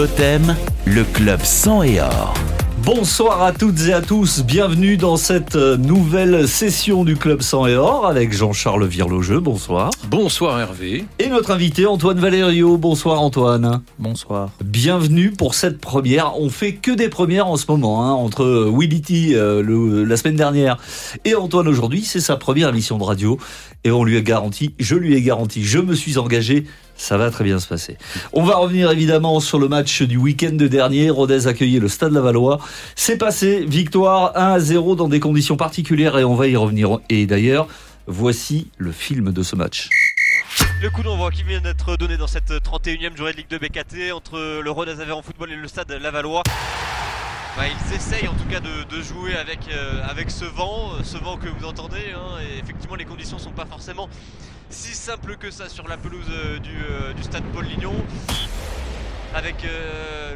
Totem, le club sang et or. Bonsoir à toutes et à tous, bienvenue dans cette euh, nouvelle session du Club Sang et Or avec Jean-Charles Virlogeux, bonsoir. Bonsoir Hervé. Et notre invité Antoine Valério, bonsoir Antoine. Bonsoir. Bienvenue pour cette première, on fait que des premières en ce moment, hein, entre Willity euh, la semaine dernière et Antoine aujourd'hui, c'est sa première émission de radio et on lui a garanti, je lui ai garanti, je me suis engagé ça va très bien se passer. On va revenir évidemment sur le match du week-end dernier. Rodez accueillait le Stade Lavallois. C'est passé, victoire 1 à 0 dans des conditions particulières et on va y revenir. Et d'ailleurs, voici le film de ce match. Le coup d'envoi qui vient d'être donné dans cette 31e journée de Ligue 2 BKT entre le Rodez en football et le Stade Lavallois. Bah, ils essayent en tout cas de, jouer avec, euh, avec ce vent, ce vent que vous entendez. Hein, et effectivement, les conditions sont pas forcément si simples que ça sur la pelouse euh, euh, du, stade Paul Lignon avec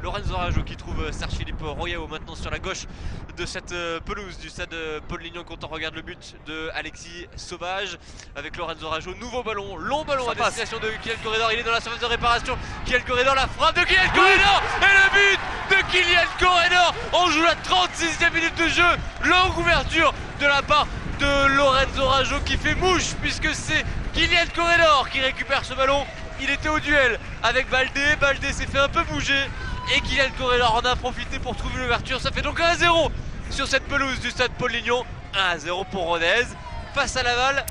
Lorenzo Rajo qui trouve Serge Philippe Royao maintenant sur la gauche de cette pelouse du stade Paul Lignon quand on regarde le but de Alexis Sauvage avec Lorenzo Rajo nouveau ballon long ballon à destination de Kylian Corridor il est dans la surface de réparation Kylian Corridor la frappe de Kylian Corridor et le but de Kylian Corredor. On joue la 36e minute de jeu. Longue ouverture de la part de Lorenzo Rajo qui fait mouche puisque c'est Kylian Corredor qui récupère ce ballon. Il était au duel avec Baldé. Baldé s'est fait un peu bouger et Kylian Corredor en a profité pour trouver l'ouverture. Ça fait donc 1-0 sur cette pelouse du stade Paul Lignon. 1-0 pour Rodez face à Laval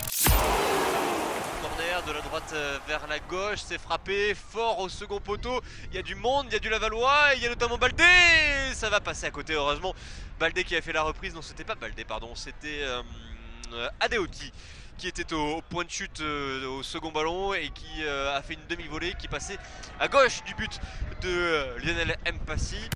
de la droite euh, vers la gauche, c'est frappé fort au second poteau. Il y a du monde, il y a du Lavallois, il y a notamment Baldé. Ça va passer à côté, heureusement. Baldé qui a fait la reprise, non, c'était pas Baldé, pardon, c'était euh, euh, Adeoti qui était au, point de chute au second ballon et qui a fait une demi-volée qui passait à gauche du but de Lionel Mpassi.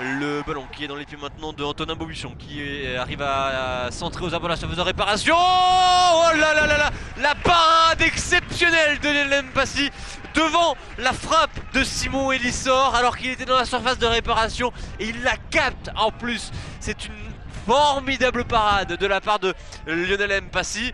Le ballon qui est dans les pieds maintenant de Antonin Bobuchon qui arrive à centrer aux la surface de réparation. Oh là là là là La parade exceptionnelle de Lélem Passy devant la frappe de Simon Elissor alors qu'il était dans la surface de réparation et il la capte en plus. C'est une formidable parade de la part de Lionel Mpassi.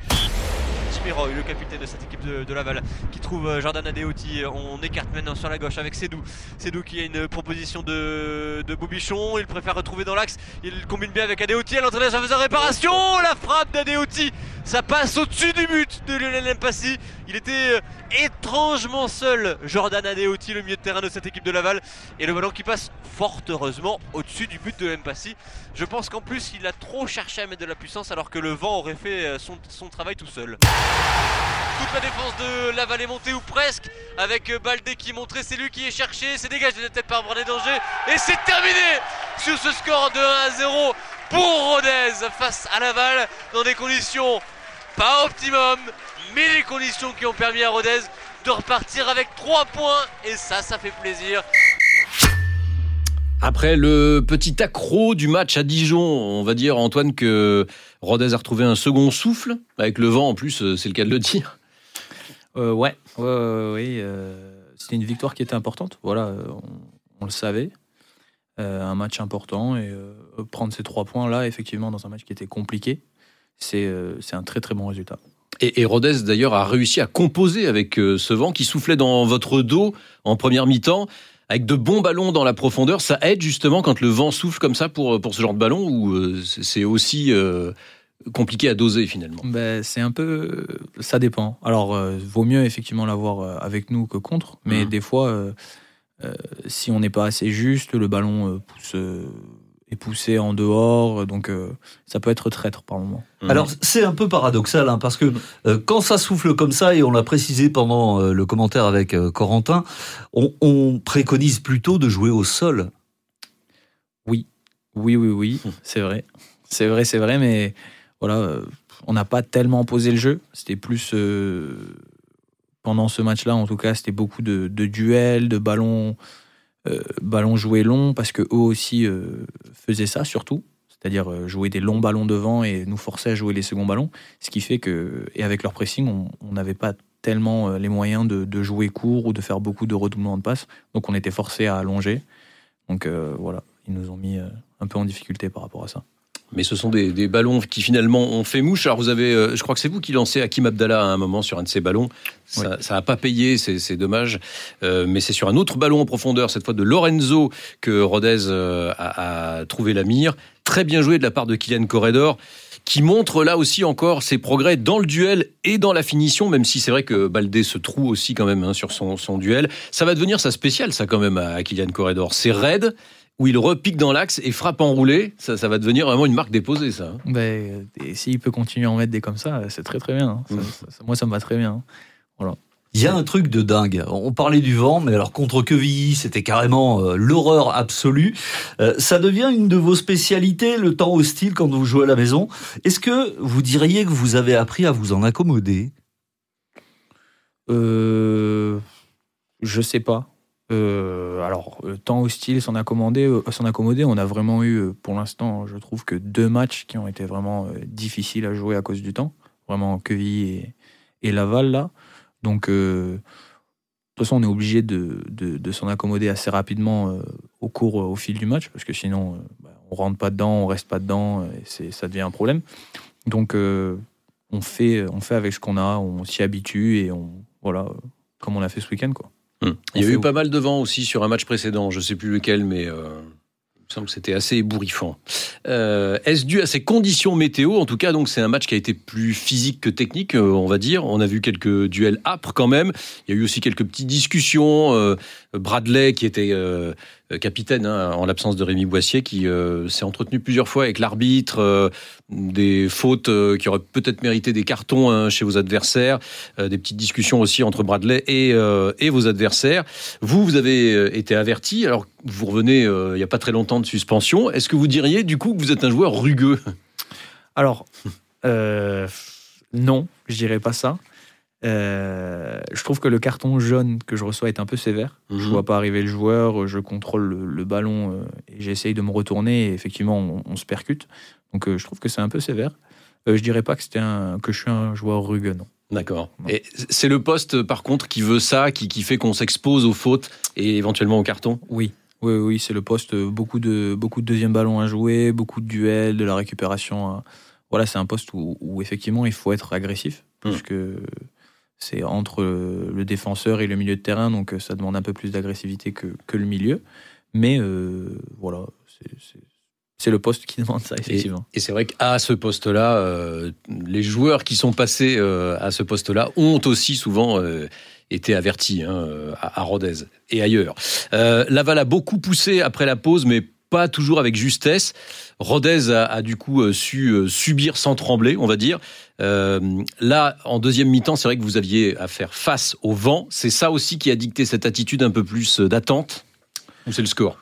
Miroy, le capitaine de cette équipe de, Laval, qui trouve euh, Jordan Adeoti. On écarte maintenant sur la gauche avec Cédou. Cédou qui a une proposition de, de Bobichon. Il préfère retrouver dans l'axe. Il combine bien avec Adeoti. À ça faisait réparation. La frappe d'Adeoti. Ça passe au-dessus du but de Lionel Mpassi. Il était euh, étrangement seul, Jordan Adeoti, le milieu de terrain de cette équipe de Laval. Et le ballon qui passe fort heureusement au-dessus du but de Mpassi. Je pense qu'en plus, il a trop cherché à mettre de la puissance alors que le vent aurait fait euh, son, travail tout seul. Toute la défense de Laval est montée ou presque avec Baldé qui montrait c'est lui qui est cherché, c'est dégagé de tête par Brené Danger et c'est terminé sur ce score de 1 à 0 pour Rodez face à Laval dans des conditions pas optimum mais les conditions qui ont permis à Rodez de repartir avec 3 points et ça ça fait plaisir. Après le petit accro du match à Dijon, on va dire Antoine que Rodez a retrouvé un second souffle avec le vent en plus, euh, c'est le cas de le dire. Euh, ouais, ouais, ouais, euh, c'était une victoire qui était importante. Voilà, on, le savait. un match important et prendre ces trois points là, effectivement, dans un match qui était compliqué, c'est un très très bon résultat. Et, et Rodez d'ailleurs a réussi à composer avec ce vent qui soufflait dans votre dos en première mi-temps avec de bons ballons dans la profondeur, ça aide justement quand le vent souffle comme ça pour, pour ce genre de ballon ou euh, c'est aussi euh, compliqué à doser finalement? Ben, C'est un peu. Ça dépend. Alors, euh, vaut mieux effectivement l'avoir avec nous que contre, mais mmh. des fois, si on n'est pas assez juste, le ballon pousse est poussé en dehors, donc euh, ça peut être traître par moment. Mmh. Alors c'est un peu paradoxal, hein, parce que euh, quand ça souffle comme ça, et on l'a précisé pendant euh, le commentaire avec Corentin, on, préconise plutôt de jouer au sol. Oui, oui, oui, oui, c'est vrai. C'est vrai, c'est vrai, mais voilà, on n'a pas tellement posé le jeu. C'était plus... pendant ce match-là, en tout cas, c'était beaucoup de, de duels, de ballons euh, ballon joué long parce que eux aussi euh, faisaient ça surtout, c'est-à-dire euh, jouer des longs ballons devant et nous forcer à jouer les seconds ballons, ce qui fait que et avec leur pressing, on n'avait pas tellement les moyens de, jouer court ou de faire beaucoup de redoublements de passes, donc on était forcé à allonger. Donc voilà, ils nous ont mis un peu en difficulté par rapport à ça. Mais ce sont des, des ballons qui finalement ont fait mouche. Alors vous avez, euh, je crois que c'est vous qui lancez Hakim Abdallah à un moment sur un de ces ballons. Ça n'a pas payé, c'est dommage. Euh, mais c'est sur un autre ballon en profondeur, cette fois de Lorenzo, que Rodez euh, a, a trouvé la mire. Très bien joué de la part de Kylian Corredor qui montre là aussi encore ses progrès dans le duel et dans la finition, même si c'est vrai que Baldé se trouve aussi quand même hein, sur son, son duel. Ça va devenir sa spéciale, ça quand même, à Kylian Corredor. C'est raide, où il repique dans l'axe et frappe enroulé. Ça, ça va devenir vraiment une marque déposée, ça. hein. Ben, et s'il peut continuer à en mettre des comme ça, c'est très très bien. hein. Ça- Mm. ça- ça- moi, ça me va très bien. hein. Il y a un truc de dingue. On parlait du vent, mais alors contre Quevilly, c'était carrément euh, l'horreur absolue. Euh, ça devient une de vos spécialités, le temps hostile quand vous jouez à la maison. Est-ce que vous diriez que vous avez appris à vous en accommoder? Euh, je sais pas. Euh, alors, euh, temps hostile, s'en accommoder, euh, s'en accommoder, on a vraiment eu, euh, pour l'instant, je trouve que deux matchs qui ont été vraiment difficiles à jouer à cause du temps. Vraiment, Quevilly et, Laval, là. Donc, de toute façon, on est obligé de, s'en accommoder assez rapidement au cours, au fil du match, parce que sinon, bah, on rentre pas dedans, on reste pas dedans, et ça devient un problème. Donc, on, fait, on fait avec ce qu'on a, on s'y habitue, et on, voilà, comme on a fait ce week-end, quoi. Hum. Il y a eu où pas mal de vent aussi sur un match précédent, je sais plus lequel, mais euh, il me semble que c'était assez ébouriffant. Euh, Est-ce dû à ces conditions météo? En tout cas, donc c'est un match qui a été plus physique que technique, euh, on va dire. On a vu quelques duels âpres quand même. Il y a eu aussi quelques petites discussions. Euh, Bradley, qui était euh, capitaine hein, en l'absence de Rémi Boissier, qui euh, s'est entretenu plusieurs fois avec l'arbitre, euh, des fautes euh, qui auraient peut-être mérité des cartons hein, chez vos adversaires, euh, des petites discussions aussi entre Bradley et, euh, et vos adversaires. Vous, vous avez euh, été averti, alors vous revenez euh, il n'y a pas très longtemps de suspension. Est-ce que vous diriez du coup que vous êtes un joueur rugueux? Alors, euh, non, je dirais pas ça. Euh, je trouve que le carton jaune que je reçois est un peu sévère. Je Mhm. vois pas arriver le joueur, je contrôle le, le ballon euh, et j'essaye de me retourner et effectivement on, on se percute. Donc euh, je trouve que c'est un peu sévère. Je dirais pas que c'était un que je suis un joueur rugueux, non. D'accord. Et c'est le poste, par contre, qui veut ça, qui, qui fait qu'on s'expose aux fautes et éventuellement au carton? Oui, oui, oui, c'est le poste. Beaucoup de beaucoup de deuxième ballon à jouer, beaucoup de duels, de la récupération. à- Voilà, c'est un poste où, où effectivement il faut être agressif, puisque c'est entre le, défenseur et le milieu de terrain, donc euh, ça demande un peu plus d'agressivité que, que le milieu. Mais euh, voilà, c'est- le poste qui demande ça, effectivement. Et c'est vrai qu'à ce poste-là, euh, les joueurs qui sont passés euh, à ce poste-là ont aussi souvent été avertis hein, à, à Rodez et ailleurs. Laval a beaucoup poussé après la pause, mais pas toujours avec justesse. Rodez a, du coup euh, su euh, subir sans trembler, on va dire. Euh, là, en deuxième mi-temps, c'est vrai que vous aviez à faire face au vent. C'est ça aussi qui a dicté cette attitude un peu plus d'attente? Ou c'est le score?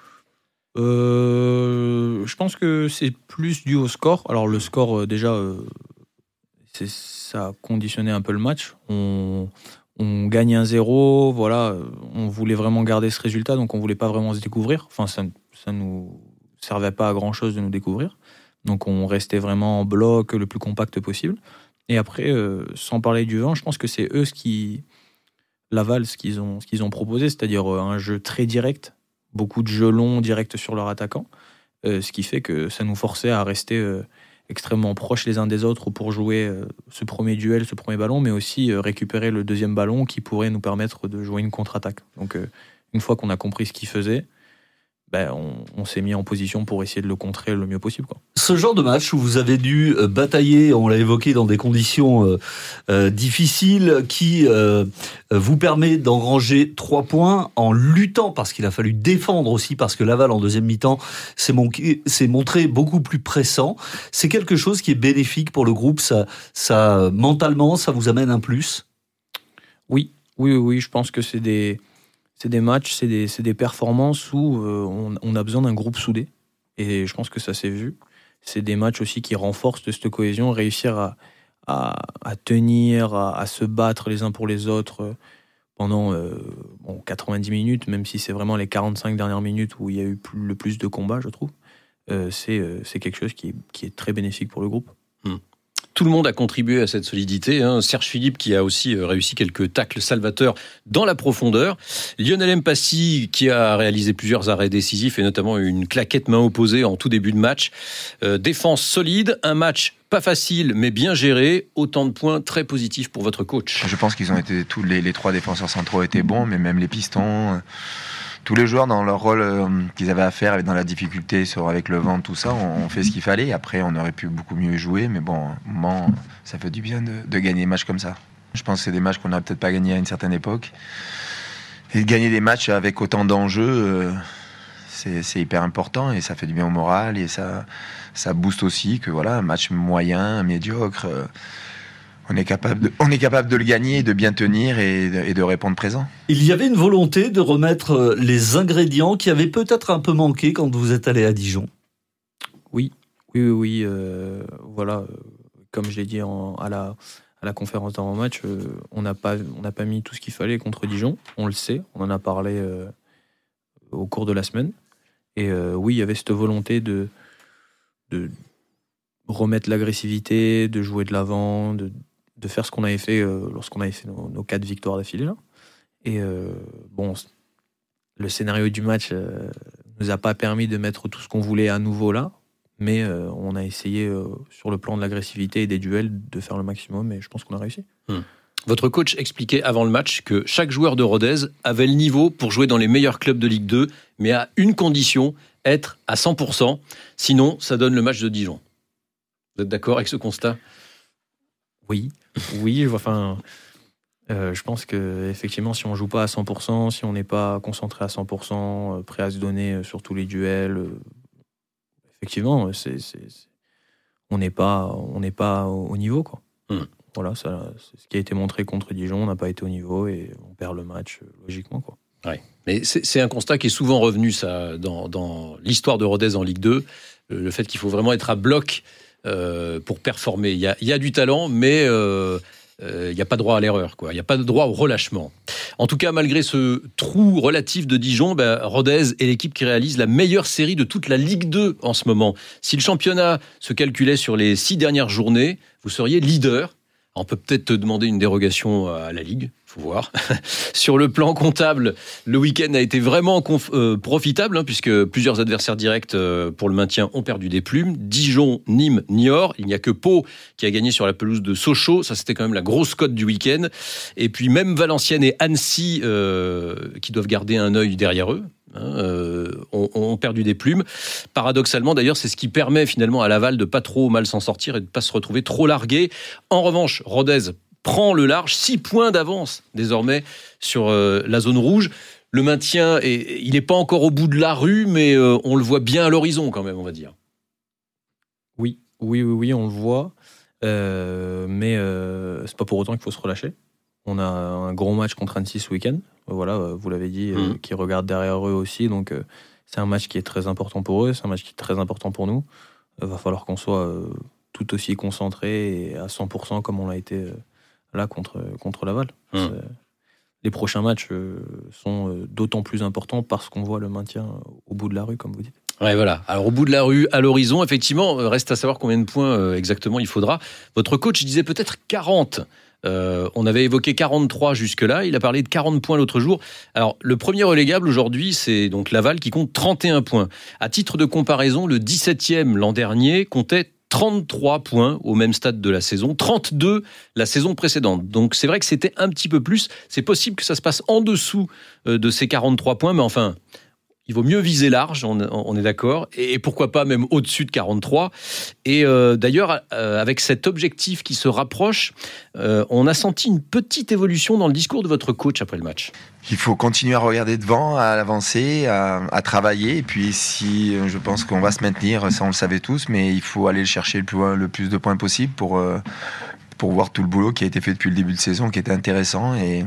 Je pense que c'est plus dû au score. Alors le score, déjà, ça a conditionné un peu le match. On, gagne un 0 voilà. On voulait vraiment garder ce résultat, donc on voulait pas vraiment se découvrir. Enfin, ça, ça nous servait pas à grand chose de nous découvrir. Donc on restait vraiment en bloc le plus compact possible. Et après, euh, sans parler du vent, je pense que c'est eux ce qui Laval ce qu'ils ont, ce ont proposé, c'est-à-dire euh, un jeu très direct, beaucoup de jeux longs directs sur leur attaquant, euh, ce qui fait que ça nous forçait à rester extrêmement proches les uns des autres pour jouer ce premier duel, ce premier ballon, mais aussi récupérer le deuxième ballon qui pourrait nous permettre de jouer une contre-attaque. Donc une fois qu'on a compris ce qu'ils faisaient, ben, on, on s'est mis en position pour essayer de le contrer le mieux possible. Quoi. Ce genre de match où vous avez dû euh, batailler, on l'a évoqué, dans des conditions euh, euh, difficiles, qui euh, vous permet d'engranger trois points en luttant, parce qu'il a fallu défendre aussi, parce que Laval, en deuxième mi-temps, s'est montré beaucoup plus pressant. C'est quelque chose qui est bénéfique pour le groupe. Ça, ça mentalement, ça vous amène un plus? Oui, oui, oui, je pense que c'est des, c'est des matchs, c'est des, performances où euh, on, a besoin d'un groupe soudé. Et je pense que ça s'est vu. C'est des matchs aussi qui renforcent cette cohésion, réussir à, tenir, à, se battre les uns pour les autres euh, pendant euh, bon, 90 minutes, même si c'est vraiment les 45 dernières minutes où il y a eu le plus de combats, je trouve. Euh, c'est, euh, quelque chose qui est, qui est très bénéfique pour le groupe. Tout le monde a contribué à cette solidité. Hein. Serge Philippe qui a aussi euh, réussi quelques tacles salvateurs dans la profondeur. Lionel Mpassi qui a réalisé plusieurs arrêts décisifs et notamment une claquette main opposée en tout début de match. Euh, défense solide, un match pas facile mais bien géré. Autant de points très positifs pour votre coach. Je pense qu'ils ont été tous les, trois défenseurs centraux étaient bons, mais même les pistons. Tous les joueurs dans leur rôle euh, qu'ils avaient à faire dans la difficulté avec le vent, tout ça, on, fait ce qu'il fallait. Après, on aurait pu beaucoup mieux jouer, mais bon, ça fait du bien de, gagner des matchs comme ça. Je pense que c'est des matchs qu'on n'aurait peut-être pas gagnés à une certaine époque. Et de gagner des matchs avec autant d'enjeux, euh, c'est c'est hyper important et ça fait du bien au moral et ça, ça booste aussi que voilà, un match moyen, médiocre, euh, on, est capable de, on est capable de le gagner, de bien tenir et de, et de répondre présent. Il y avait une volonté de remettre euh, les ingrédients qui avaient peut-être un peu manqué quand vous êtes allé à Dijon. Oui, oui, oui, oui, euh, voilà, euh, comme je l'ai dit en- à, la, à la conférence d'avant-match, euh, on n'a pas, on n'a pas mis tout ce qu'il fallait contre Dijon, on le sait, on en a parlé euh, au cours de la semaine. Et euh, oui, il y avait cette volonté de, de remettre l'agressivité, de jouer de l'avant, de, de faire ce qu'on avait fait euh, lorsqu'on avait fait nos, quatre victoires d'affilée. Et euh, bon, le scénario du match euh, nous a pas permis de mettre tout ce qu'on voulait à nouveau là, mais euh, on a essayé sur le plan de l'agressivité et des duels de faire le maximum et je pense qu'on a réussi. Votre coach expliquait avant le match que chaque joueur de Rodez avait le niveau pour jouer dans les meilleurs clubs de Ligue 2, mais à une condition, être à 100%. Sinon, ça donne le match de Dijon. Vous êtes d'accord avec ce constat? Oui, oui, enfin, euh, je pense que effectivement, si on joue pas à 100%, si on n'est pas concentré à 100%, euh, prêt à se donner euh, sur tous les duels, euh, effectivement, c'est, c'est- c'est- on n'est pas, on n'est pas au, au niveau, quoi. Hmm. Voilà, ça, c'est ce qui a été montré contre Dijon, on n'a pas été au niveau et on perd le match logiquement, quoi. Mais c'est un constat qui est souvent revenu ça, dans, dans l'histoire de Rodez en Ligue 2, euh, le fait qu'il faut vraiment être à bloc euh, pour performer. Il y a, du talent, mais euh, euh, il n'y a pas droit à l'erreur. Il n'y a pas de droit au relâchement. En tout cas, malgré ce trou relatif de Dijon, ben, Rodez est l'équipe qui réalise la meilleure série de toute la Ligue 2 en ce moment. Si le championnat se calculait sur les six dernières journées, vous seriez leader. On peut peut-être demander une dérogation à la Ligue, faut voir. Sur le plan comptable, le week-end a été vraiment euh, profitable, hein, puisque plusieurs adversaires directs euh, pour le maintien ont perdu des plumes. Dijon, Nîmes, Niort. Il n'y a que Pau qui a gagné sur la pelouse de Sochaux. Ça, c'était quand même la grosse cote du week-end. Et puis même Valenciennes et Annecy, euh, qui doivent garder un œil derrière eux, hein, ont, ont perdu des plumes. Paradoxalement, d'ailleurs, c'est ce qui permet finalement à Laval de pas trop mal s'en sortir et de pas se retrouver trop largué. En revanche, Rodez prend le large, 6 points d'avance désormais sur euh, la zone rouge. Le maintien, est, il n'est pas encore au bout de la rue, mais euh, on le voit bien à l'horizon quand même, on va dire. Oui, oui, oui, oui, on le voit. Euh, mais euh, c'est pas pour autant qu'il faut se relâcher. On a un gros match contre Annecy ce week-end. Voilà, vous l'avez dit, Mhm. qui regarde derrière eux aussi. Donc c'est un match qui est très important pour eux, c'est un match qui est très important pour nous. Il va falloir qu'on soit tout aussi concentré et à 100% comme on l'a été là contre, contre Laval. C'est- Les prochains matchs euh, sont euh, d'autant plus importants parce qu'on voit le maintien au bout de la rue, comme vous dites. Ouais, voilà. Alors au bout de la rue, à l'horizon, effectivement, euh, reste à savoir combien de points exactement il faudra. Votre coach disait peut-être 40. Euh, on avait évoqué 43 jusque-là. Il a parlé de 40 points l'autre jour. Alors, le premier relégable aujourd'hui, c'est donc Laval qui compte 31 points. À titre de comparaison, le 17e l'an dernier comptait 33 points au même stade de la saison, 32 la saison précédente. Donc c'est vrai que c'était un petit peu plus. C'est possible que ça se passe en dessous euh, de ces 43 points, mais enfin, il vaut mieux viser large, on, est d'accord, et, pourquoi pas même au-dessus de 43. Et euh, d'ailleurs, euh, avec cet objectif qui se rapproche, euh, on a senti une petite évolution dans le discours de votre coach après le match. Il faut continuer à regarder devant, à avancer, à, travailler. Et puis, si je pense qu'on va se maintenir, ça on le savait tous, mais il faut aller le chercher le plus, le plus de points possible pour, pour voir tout le boulot qui a été fait depuis le début de saison, qui était intéressant, et,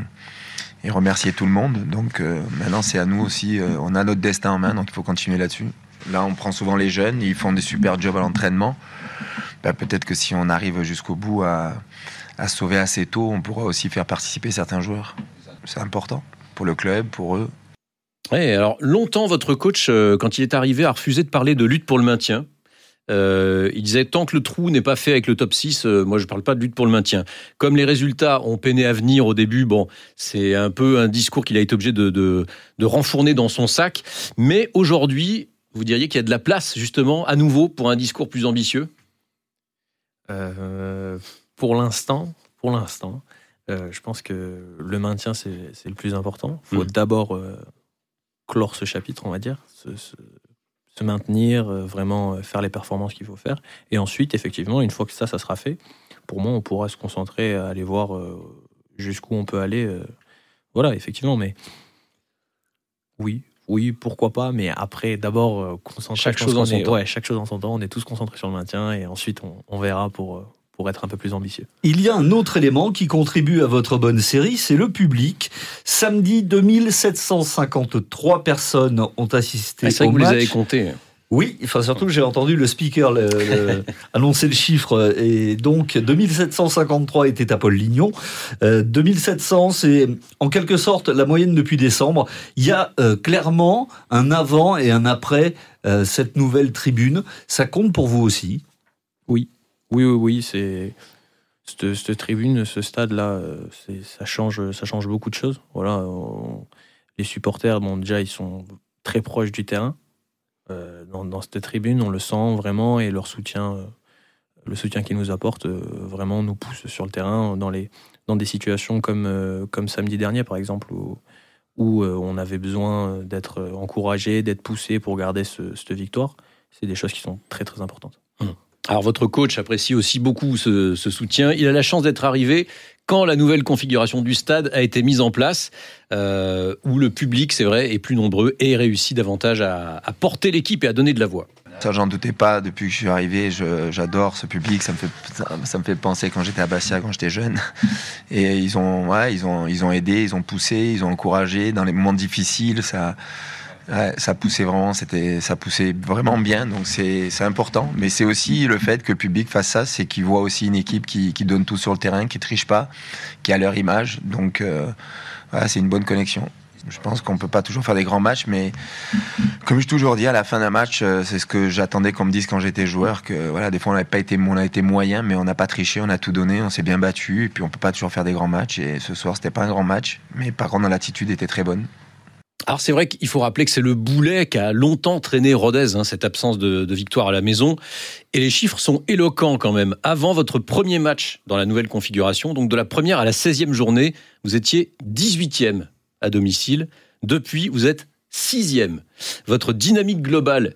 et remercier tout le monde. Donc euh, maintenant, c'est à nous aussi. euh, on a notre destin en main, donc il faut continuer là-dessus. Là, on prend souvent les jeunes, ils font des super jobs à l'entraînement. Ben, Peut-être que si on arrive jusqu'au bout à, sauver assez tôt, on pourra aussi faire participer certains joueurs. C'est important pour le club, pour eux. Ouais, alors longtemps, votre coach, euh, quand il est arrivé, a refusé de parler de lutte pour le maintien. Euh, il disait tant que le trou n'est pas fait avec le top 6, euh, moi je parle pas de lutte pour le maintien. Comme les résultats ont peiné à venir au début, bon, c'est un peu un discours qu'il a été obligé de, de, de renfourner dans son sac. Mais aujourd'hui, vous diriez qu'il y a de la place justement à nouveau pour un discours plus ambitieux? Euh, pour l'instant, pour l'instant, je pense que le maintien c'est le plus important. Il faut Mhm. d'abord clore ce chapitre, on va dire, se maintenir, euh, vraiment euh, faire les performances qu'il faut faire, et ensuite, effectivement, une fois que ça, ça sera fait, pour moi, on pourra se concentrer à aller voir euh, jusqu'où on peut aller. voilà, effectivement, mais oui. Oui, pourquoi pas, mais après, d'abord, concentrer. Chaque chose en son temps. Ouais, chaque chose en son temps. On est tous concentrés sur le maintien et ensuite on, on verra pour, pour être un peu plus ambitieux. Il y a un autre élément qui contribue à votre bonne série, c'est le public. Samedi, 2753 personnes ont assisté Ah, C'est vrai au que vous les match. avez comptés. Oui, enfin surtout j'ai entendu le speaker le- le- annoncer le chiffre et donc 2753 était à Paul Lignon. Euh, 2700 c'est en quelque sorte la moyenne depuis décembre. Il y a euh, clairement un avant et un après euh, cette nouvelle tribune. Ça compte pour vous aussi? Oui, oui, oui, c'est. Cette, tribune, ce stade-là, euh, ça change, ça change beaucoup de choses. Voilà, les supporters, déjà, ils sont très proches du terrain. Euh, dans, cette tribune, on le sent vraiment et leur soutien, euh, le soutien qu'ils nous apportent, vraiment nous pousse sur le terrain dans, les, dans des situations comme, comme samedi dernier, par exemple, où, on avait besoin d'être encouragé, d'être poussé pour garder ce- cette victoire. C'est des choses qui sont très, très importantes. Alors votre coach apprécie aussi beaucoup ce, ce soutien. Il a la chance d'être arrivé quand la nouvelle configuration du stade a été mise en place, euh, où le public, c'est vrai, est plus nombreux et réussit davantage à, à porter l'équipe et à donner de la voix. Ça, j'en doutais pas depuis que je suis arrivé. J'adore ce public. Ça me fait, ça, ça me fait penser quand j'étais à Bastia, quand j'étais jeune. Et ils ont, ouais, ils ont, ils ont aidé, ils ont poussé, ils ont encouragé dans les moments difficiles. Ça, ça poussait vraiment. C'était, ça poussait vraiment bien. Donc c'est, c'est important. Mais c'est aussi le fait que le public fasse ça, c'est qu'ils voient aussi une équipe qui, qui donne tout sur le terrain, qui triche pas, qui a leur image. Donc, euh, ouais, c'est une bonne connexion. Je pense qu'on peut pas toujours faire des grands matchs, mais comme je toujours dis, à la fin d'un match, euh, c'est ce que j'attendais qu'on me dise quand j'étais joueur, que voilà, des fois on n'a pas été, on a été moyen, mais on n'a pas triché, on a tout donné, on s'est bien battu, et puis on peut pas toujours faire des grands matchs. Et ce soir, c'était pas un grand match, mais par contre, l'attitude était très bonne. Alors c'est vrai qu'il faut rappeler que c'est le boulet qui a longtemps traîné Rodez, hein, cette absence de, victoire à la maison. Et les chiffres sont éloquents quand même. Avant votre premier match dans la nouvelle configuration, donc de la première à la 16e journée, vous étiez 18e à domicile. Depuis, vous êtes 6e. Votre dynamique globale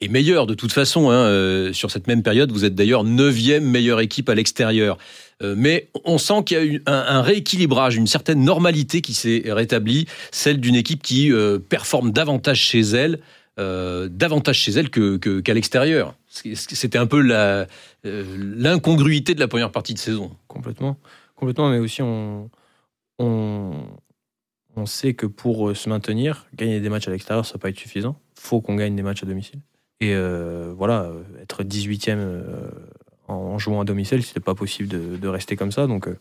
est meilleure de toute façon. Hein, euh, sur cette même période, vous êtes d'ailleurs 9e meilleure équipe à l'extérieur. Euh, mais on sent qu'il y a eu un, rééquilibrage, une certaine normalité qui s'est rétablie, celle d'une équipe qui euh, performe davantage chez elle, euh, davantage chez elle que, que- qu'à l'extérieur. C'était un peu l'incongruité de la première partie de saison. Complètement. Complètement, mais aussi on, on, on sait que pour se maintenir, gagner des matchs à l'extérieur, ça va pas être suffisant. faut qu'on gagne des matchs à domicile. Et voilà, être 18e euh, en, jouant à domicile, c'était pas possible de, de rester comme ça. Donc euh,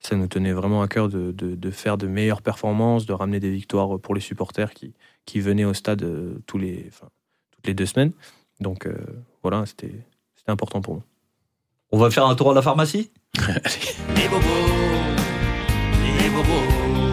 ça nous tenait vraiment à cœur de, de- de faire de meilleures performances, de ramener des victoires pour les supporters qui, qui venaient au stade euh, tous les, enfin, toutes les deux semaines. Donc euh, voilà, c'était c'était important pour nous. On va faire un tour à la pharmacie? Les bobos, les bobos.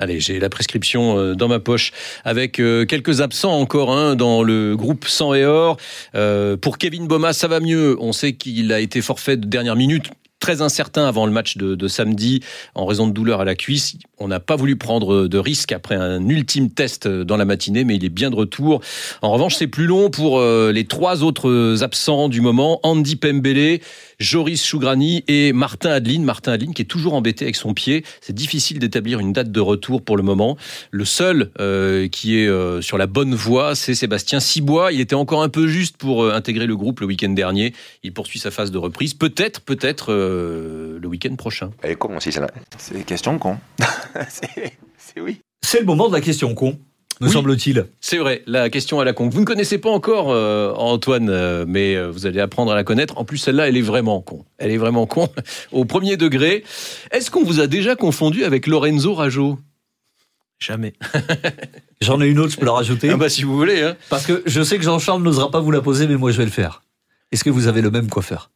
Allez, j'ai la prescription euh, dans ma poche avec euh, quelques absents encore hein, dans le groupe 100 et or. Euh, pour Kevin Boma, ça va mieux. On sait qu'il a été forfait de dernière minute. Très incertain avant le match de, de samedi en raison de douleur à la cuisse. On n'a pas voulu prendre de risque après un ultime test dans la matinée, mais il est bien de retour. En revanche, c'est plus long pour euh, les trois autres absents du moment. Andy Pembele, Joris Chougrani et Martin Adeline. Martin Adeline qui est toujours embêté avec son pied. C'est difficile d'établir une date de retour pour le moment. Le seul euh, qui est euh, sur la bonne voie, c'est Sébastien Cibois. Il était encore un peu juste pour euh, intégrer le groupe le week-end dernier. Il poursuit sa phase de reprise. Peut-être, peut-être euh, le week-end prochain. Elle est con aussi, celle-là. C'est question con. c'est oui. C'est le moment de la question con, me Oui. semble-t-il. C'est vrai, la question à la con. Vous ne connaissez pas encore euh, Antoine, euh, mais euh, vous allez apprendre à la connaître. En plus, celle-là, elle est vraiment con. Elle est vraiment con au premier degré. Est-ce qu'on vous a déjà confondu avec Lorenzo Rajo? Jamais. J'en ai une autre, je peux la rajouter. Ah bah si vous voulez. Hein. Parce que je sais que Jean-Charles n'osera pas vous la poser, mais moi je vais le faire. Est-ce que vous avez le même coiffeur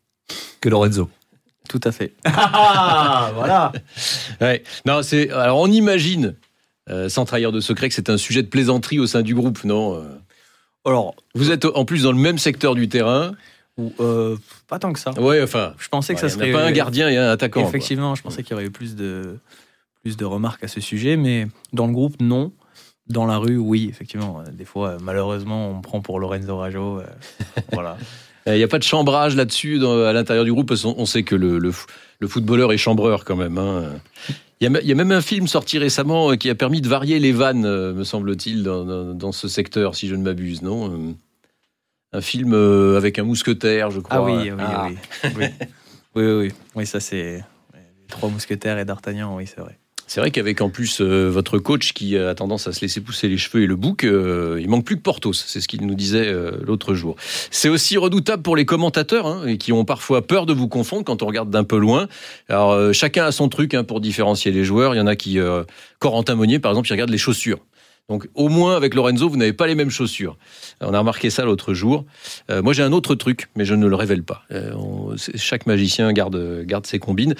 que Lorenzo? Tout à fait. Ah, voilà. Ouais. Non, c'est. Alors on imagine, euh, sans trahir de secret, que c'est un sujet de plaisanterie au sein du groupe, non euh Alors, Vous êtes en plus dans le même secteur du terrain. ou, euh, pas tant que ça. Ouais, enfin. Je pensais que ouais, ça serait. pas un gardien et un attaquant. quoi. Effectivement, je pensais qu'il y aurait eu plus de, plus de remarques à ce sujet, mais dans le groupe, non. Dans la rue, oui, effectivement. Des fois, malheureusement, on me prend pour Lorenzo Rajo. euh, voilà. Il n'y a pas de chambrage là-dessus à l'intérieur du groupe, parce qu'on on sait que le, le footballeur est chambreur quand même. hein. Il y, a, y même un film sorti récemment euh, qui a permis de varier les vannes, euh, me semble-t-il, dans, dans- dans ce secteur, si je ne m'abuse, non Euh, Un film avec un mousquetaire, je crois. Ah oui, oui, Ah. oui. oui. Oui, oui, oui. Ça, c'est. Trois mousquetaires et D'Artagnan, oui, c'est vrai. C'est vrai qu'avec en plus euh, votre coach qui a tendance à se laisser pousser les cheveux et le bouc, euh, il manque plus que Portos, c'est ce qu'il nous disait euh, l'autre jour. C'est aussi redoutable pour les commentateurs, hein, et qui ont parfois peur de vous confondre quand on regarde d'un peu loin. Alors euh, chacun a son truc hein, pour différencier les joueurs. Il y en a qui, euh, Corentin Monnier par exemple, qui regarde les chaussures. Donc au moins avec Lorenzo, vous n'avez pas les mêmes chaussures. On a remarqué ça l'autre jour. Euh, moi j'ai un autre truc, mais je ne le révèle pas. Euh, on- chaque magicien garde, garde ses combines.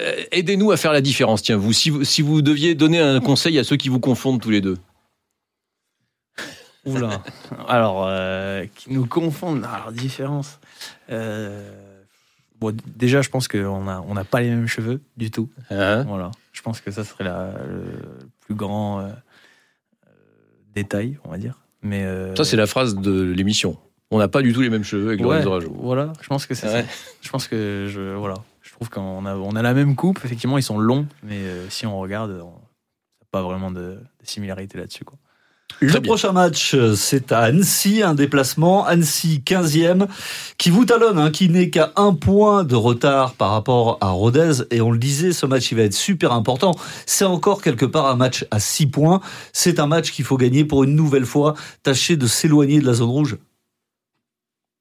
Euh, Aidez-nous à faire la différence. Tiens, vous si, vous, si vous deviez donner un conseil à ceux qui vous confondent tous les deux. Oula. Alors, euh, qui nous confondent. Alors, différence. Euh, bon, déjà, je pense qu'on n'a on pas les mêmes cheveux du tout. Hein? Voilà. Je pense que ça serait la, le plus grand euh, euh, détail, on va dire. Mais euh, Ça, c'est la phrase de l'émission. On n'a pas du tout les mêmes cheveux avec ouais, Lorenzo Rajo. Voilà. Je pense que c'est Ouais. ça. Je pense que je voilà. Je trouve qu'on a on a la même coupe. Effectivement, ils sont longs, mais euh, si on regarde, on n'a pas vraiment de, de similarité là-dessus. Quoi. Le bien. prochain match, euh, c'est à Annecy, un déplacement. Annecy 15e, qui vous talonne, hein, qui n'est qu'à un point de retard par rapport à Rodez. Et on le disait, ce match, il va être super important. C'est encore quelque part un match à 6 points. C'est un match qu'il faut gagner pour une nouvelle fois. Tâcher de s'éloigner de la zone rouge.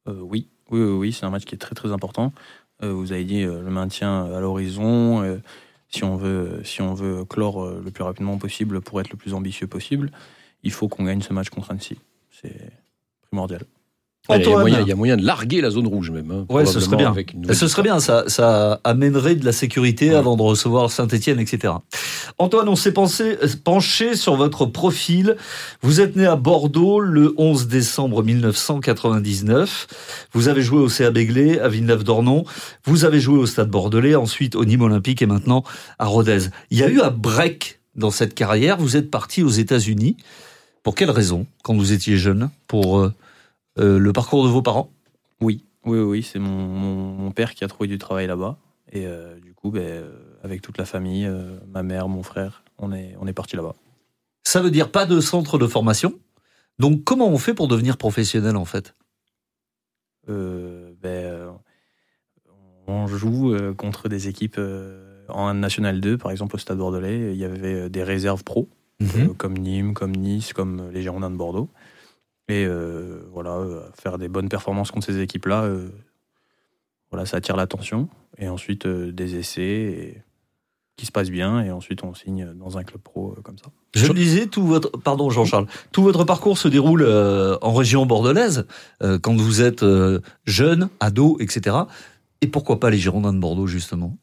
Euh, oui, oui, oui, oui, c'est un match qui est très très important. Euh, vous avez dit euh, le maintien à l'horizon. si on veut, si on veut clore le plus rapidement possible pour être le plus ambitieux possible, il faut qu'on gagne ce match contre Annecy. C'est primordial. Il y, a Antoine. moyen, il y a moyen de larguer la zone rouge même. hein, Ouais, ce serait bien. avec une ce serait bien, ça, ça amènerait de la sécurité Ouais. avant de recevoir Saint-Etienne, etc. Antoine, on s'est pensé- penché sur votre profil. Vous êtes né à Bordeaux le 11 décembre 1999. Vous avez joué au CA Béglé, à Villeneuve-d'Ornon. Vous avez joué au Stade Bordelais, ensuite au Nîmes Olympique et maintenant à Rodez. Il y a eu un break dans cette carrière. Vous êtes parti aux États-Unis. Pour quelle raison, quand vous étiez jeune Pour euh, euh, le parcours de vos parents? Oui, oui, oui, c'est mon, mon, mon père qui a trouvé du travail là-bas. Et euh, du coup, ben, avec toute la famille, euh, ma mère, mon frère, on est, on est parti là-bas. Ça veut dire pas de centre de formation? Donc comment on fait pour devenir professionnel en fait? Ben, on joue contre des équipes en National 2, par exemple au Stade Bordelais. Il y avait des réserves pro, euh, comme Nîmes, comme Nice, comme euh, les Girondins de Bordeaux. Et euh, voilà, euh, faire des bonnes performances contre ces équipes-là, euh, voilà, ça attire l'attention. Et ensuite, euh, des essais et- qui se passent bien. Et ensuite, on signe dans un club pro euh, comme ça. Je le disais, tout votre pardon Jean-Charles, tout votre parcours se déroule euh, en région bordelaise euh, quand vous êtes euh, jeune, ado, etc. Et pourquoi pas les Girondins de Bordeaux justement?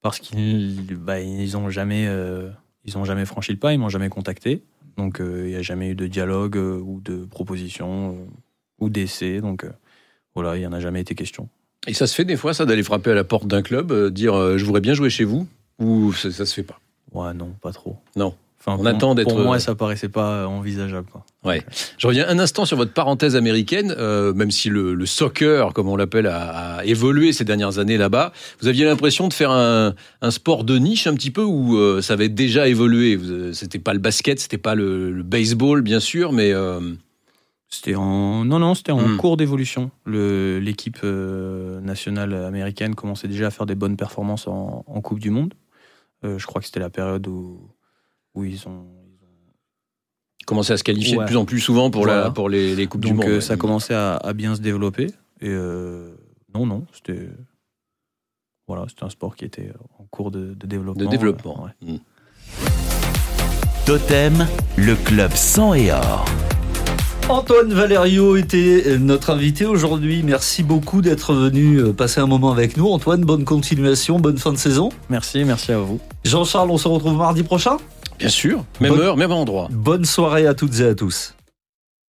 Parce qu'ils bah, ils ont jamais euh, ils ont jamais franchi le pas, ils m'ont jamais contacté. Donc euh, il n'y a jamais eu de dialogue euh, ou de proposition euh, ou d'essai. Donc euh, voilà, il n'y en a jamais été question. Et ça se fait des fois, ça, d'aller frapper à la porte d'un club, euh, dire euh, je voudrais bien jouer chez vous Ou ça, ça se fait pas? Ouais, non, pas trop. Non. Enfin, On pour- attend d'être- Pour moi, ça paraissait pas envisageable. Quoi. Je reviens un instant sur votre parenthèse américaine, euh, même si le, le soccer, comme on l'appelle, a, a évolué ces dernières années là-bas. Vous aviez l'impression de faire un, un sport de niche un petit peu où euh, ça avait déjà évolué? Euh, C'était pas le basket, c'était pas le, le baseball, bien sûr, mais euh, C'était en non non, c'était en Hmm. cours d'évolution. L'équipe euh, nationale américaine commençait déjà à faire des bonnes performances en, en Coupe du Monde. Euh, je crois que c'était la période où où ils ont, commencé à se qualifier de plus en plus souvent pour, la, pour les, les Coupes du Monde. Euh, Donc ça commençait à, à, bien se développer. Et euh, non, non, c'était voilà, un sport qui était en cours de, développement. De développement, euh, ouais. Mm. Totem, le club sans et or. Antoine Valerio était notre invité aujourd'hui. Merci beaucoup d'être venu passer un moment avec nous. Antoine, bonne continuation, bonne fin de saison. Merci, merci à vous. Jean-Charles, on se retrouve mardi prochain Bien sûr, même heure, même endroit. Bonne soirée à toutes et à tous.